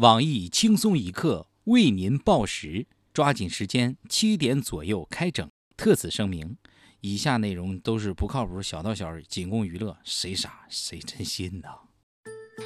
网易轻松一刻为您报时，抓紧时间，七点左右开整。特此声明，以下内容都是不靠谱，小道消息，仅供娱乐，谁傻谁真信呐？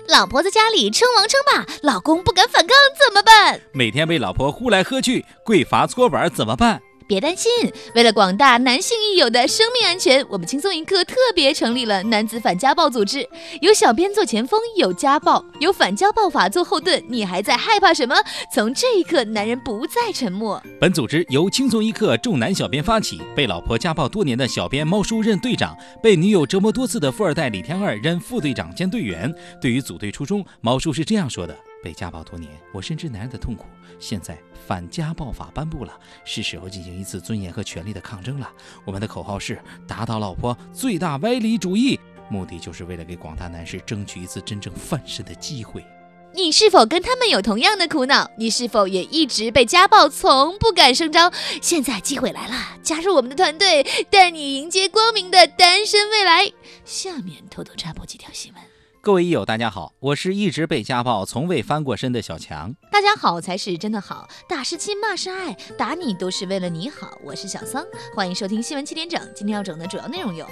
老婆在家里称王称霸，老公不敢反抗怎么办？每天被老婆呼来喝去，跪罚搓板怎么办？别担心，为了广大男性益友的生命安全，我们轻松一刻特别成立了男子反家暴组织，有小编做前锋，有家暴，有反家暴法做后盾，你还在害怕什么？从这一刻，男人不再沉默。本组织由轻松一刻众男小编发起，被老婆家暴多年的小编猫叔任队长，被女友折磨多次的富二代李天二任副队长兼队员。对于组队初衷，猫叔是这样说的。被家暴多年，我深知男人的痛苦。现在反家暴法颁布了，是时候进行一次尊严和权利的抗争了。我们的口号是打倒老婆最大歪理主义，目的就是为了给广大男士争取一次真正翻身的机会。你是否跟他们有同样的苦恼？你是否也一直被家暴，从不敢声张？现在机会来了，加入我们的团队，带你迎接光明的单身未来。下面偷偷插播几条新闻。各位益友，大家好，我是一直被家暴、从未翻过身的小强。大家好才是真的好，打是亲，骂是爱，打你都是为了你好。我是小桑，欢迎收听新闻七点整。今天要整的主要内容有：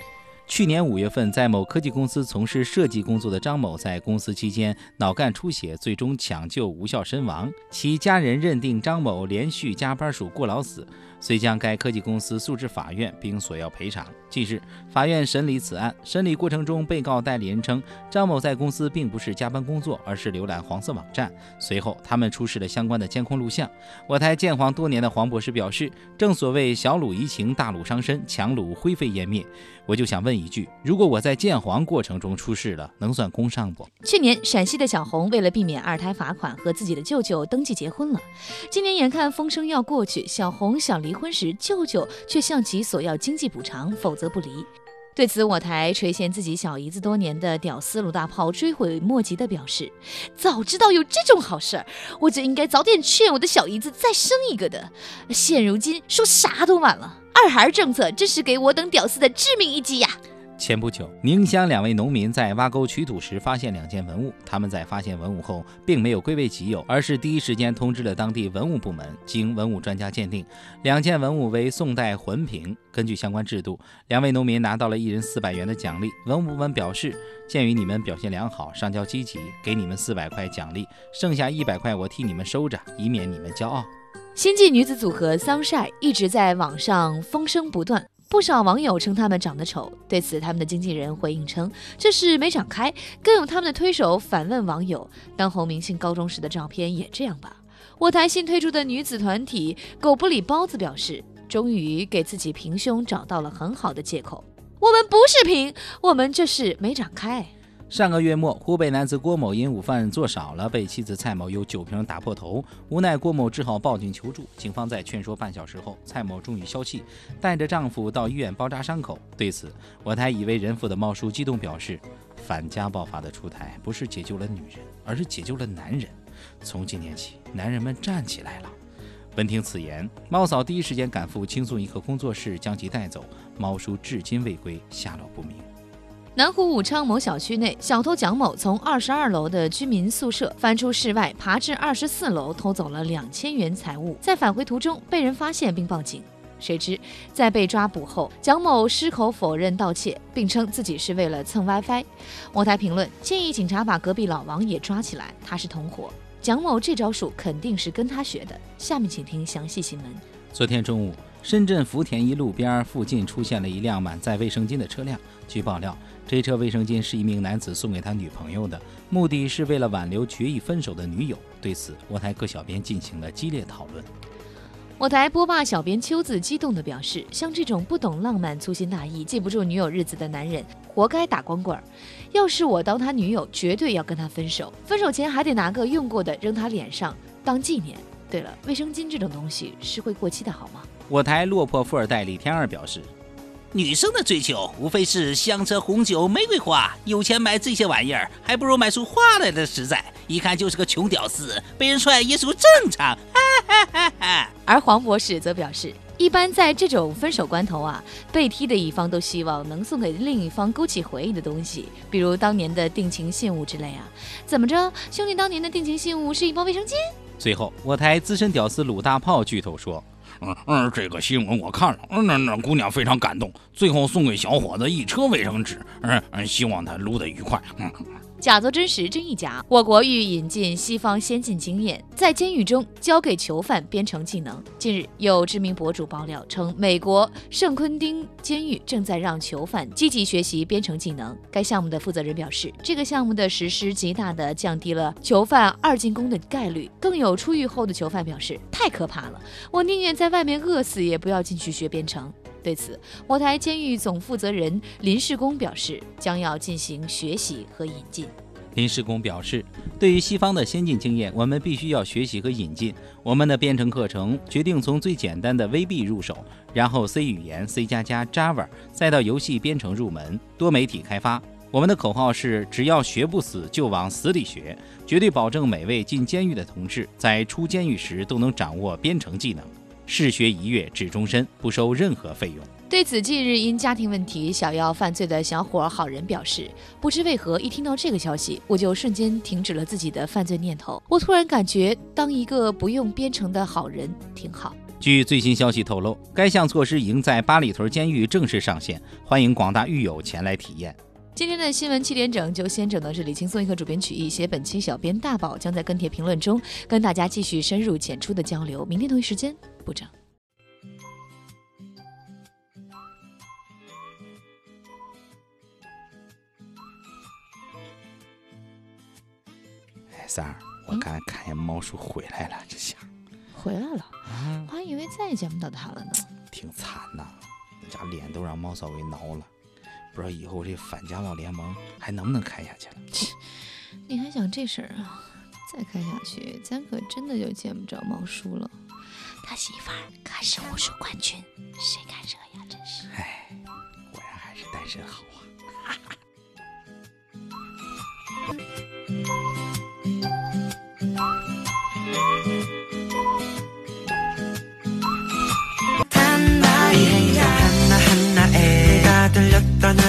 去年五月份，在某科技公司从事设计工作的张某，在公司期间脑干出血，最终抢救无效身亡。其家人认定张某连续加班属过劳死。遂将该科技公司诉至法院，并索要赔偿。近日，法院审理此案。审理过程中，被告代理人称，张某在公司并不是加班工作，而是浏览黄色网站。随后，他们出示了相关的监控录像。我台建黄多年的黄博士表示，正所谓小鲁怡情，大鲁伤身，强鲁灰飞烟灭。我就想问一句，如果我在建黄过程中出事了，能算工伤不？去年，陕西的小红为了避免二胎罚款，和自己的舅舅登记结婚了。今年眼看风声要过去，小红想离。离婚时，舅舅却向其索要经济补偿，否则不离。对此，我台垂涎自己小姨子多年的屌丝鲁大炮追悔莫及的表示：“早知道有这种好事儿，我就应该早点劝我的小姨子再生一个的。现如今说啥都晚了，二孩政策真是给我等屌丝的致命一击呀！”前不久，宁乡两位农民在挖沟取土时发现两件文物。他们在发现文物后，并没有归为己有，而是第一时间通知了当地文物部门。经文物专家鉴定，两件文物为宋代魂瓶。根据相关制度，两位农民拿到了一人四百元的奖励。文物部门表示，鉴于你们表现良好，上交积极，给你们四百块奖励，剩下一百块我替你们收着，以免你们骄傲。新晋女子组合 Sunshine 一直在网上风声不断。不少网友称他们长得丑，对此他们的经纪人回应称这是没长开。更有他们的推手反问网友：“当红明星高中时的照片也这样吧？”我台新推出的女子团体狗不理包子表示，终于给自己平胸找到了很好的借口：“我们不是平，我们这是没长开。”上个月末，湖北男子郭某因午饭做少了，被妻子蔡某用酒瓶打破头，无奈郭某只好报警求助。警方在劝说半小时后，蔡某终于消气，带着丈夫到医院包扎伤口。对此，我台已为人父的猫叔激动表示：“反家暴法的出台，不是解救了女人，而是解救了男人。从今天起，男人们站起来了。”闻听此言，猫嫂第一时间赶赴青松一个工作室将其带走，猫叔至今未归，下落不明。南湖武昌某小区内，小偷蒋某从二十二楼的居民宿舍翻出室外，爬至二十四楼，偷走了两千元财物。在返回途中被人发现并报警，谁知在被抓捕后，蒋某矢口否认盗窃，并称自己是为了蹭 WiFi。我台评论建议警察把隔壁老王也抓起来，他是同伙。蒋某这招数肯定是跟他学的。下面请听详细新闻。昨天中午，深圳福田一路边附近出现了一辆满载卫生巾的车辆。据爆料。这车卫生巾是一名男子送给他女朋友的，目的是为了挽留决意分手的女友。对此，我台各小编进行了激烈讨论。我台播霸小编秋子激动地表示：“像这种不懂浪漫、粗心大意、记不住女友日子的男人，活该打光棍。要是我当他女友，绝对要跟他分手，分手前还得拿个用过的扔他脸上当纪念。对了，卫生巾这种东西是会过期的，好吗？”我台落魄富二代李天二表示。女生的追求无非是香车红酒玫瑰花，有钱买这些玩意儿，还不如买束花来的实在。一看就是个穷屌丝，被人踹也是个正常。哈哈哈哈而黄博士则表示，一般在这种分手关头啊，被踢的一方都希望能送给另一方勾起回忆的东西，比如当年的定情信物之类啊。怎么着，兄弟当年的定情信物是一包卫生巾？随后，我台资深屌丝鲁大炮巨头说。嗯嗯，这个新闻我看了，嗯那那姑娘非常感动，最后送给小伙子一车卫生纸，嗯嗯，希望他撸得愉快。嗯。假作真实，真亦假。我国欲引进西方先进经验，在监狱中教给囚犯编程技能。近日，有知名博主爆料称，美国圣昆丁监狱正在让囚犯积极学习编程技能。该项目的负责人表示，这个项目的实施极大地降低了囚犯二进宫的概率。更有出狱后的囚犯表示，太可怕了，我宁愿在外面饿死，也不要进去学编程。对此，我台监狱总负责人林世功表示，将要进行学习和引进。林世功表示，对于西方的先进经验，我们必须要学习和引进。我们的编程课程决定从最简单的 VB 入手，然后 C 语言、C 加加、Java，再到游戏编程入门、多媒体开发。我们的口号是：只要学不死，就往死里学，绝对保证每位进监狱的同志在出监狱时都能掌握编程技能。试学一月至终身，不收任何费用。对此，近日因家庭问题想要犯罪的小伙好人表示，不知为何，一听到这个消息，我就瞬间停止了自己的犯罪念头。我突然感觉，当一个不用编程的好人挺好。据最新消息透露，该项措施已经在八里屯监狱正式上线，欢迎广大狱友前来体验。今天的新闻七点整就先整到这里，轻松一刻主编曲艺，写本期小编大宝将在跟帖评论中跟大家继续深入浅出的交流。明天同一时间不整。哎，三儿，我刚才看见猫叔回来了，这下回来了，我还以为再也见不到他了呢。挺惨呐，那家脸都让猫嫂给挠了。不知道以后这反家暴联盟还能不能开下去了？切你还想这事儿啊？再开下去，咱可真的就见不着猫叔了。他媳妇儿可是武术冠军，谁敢惹呀？真是。唉，果然还是单身好啊。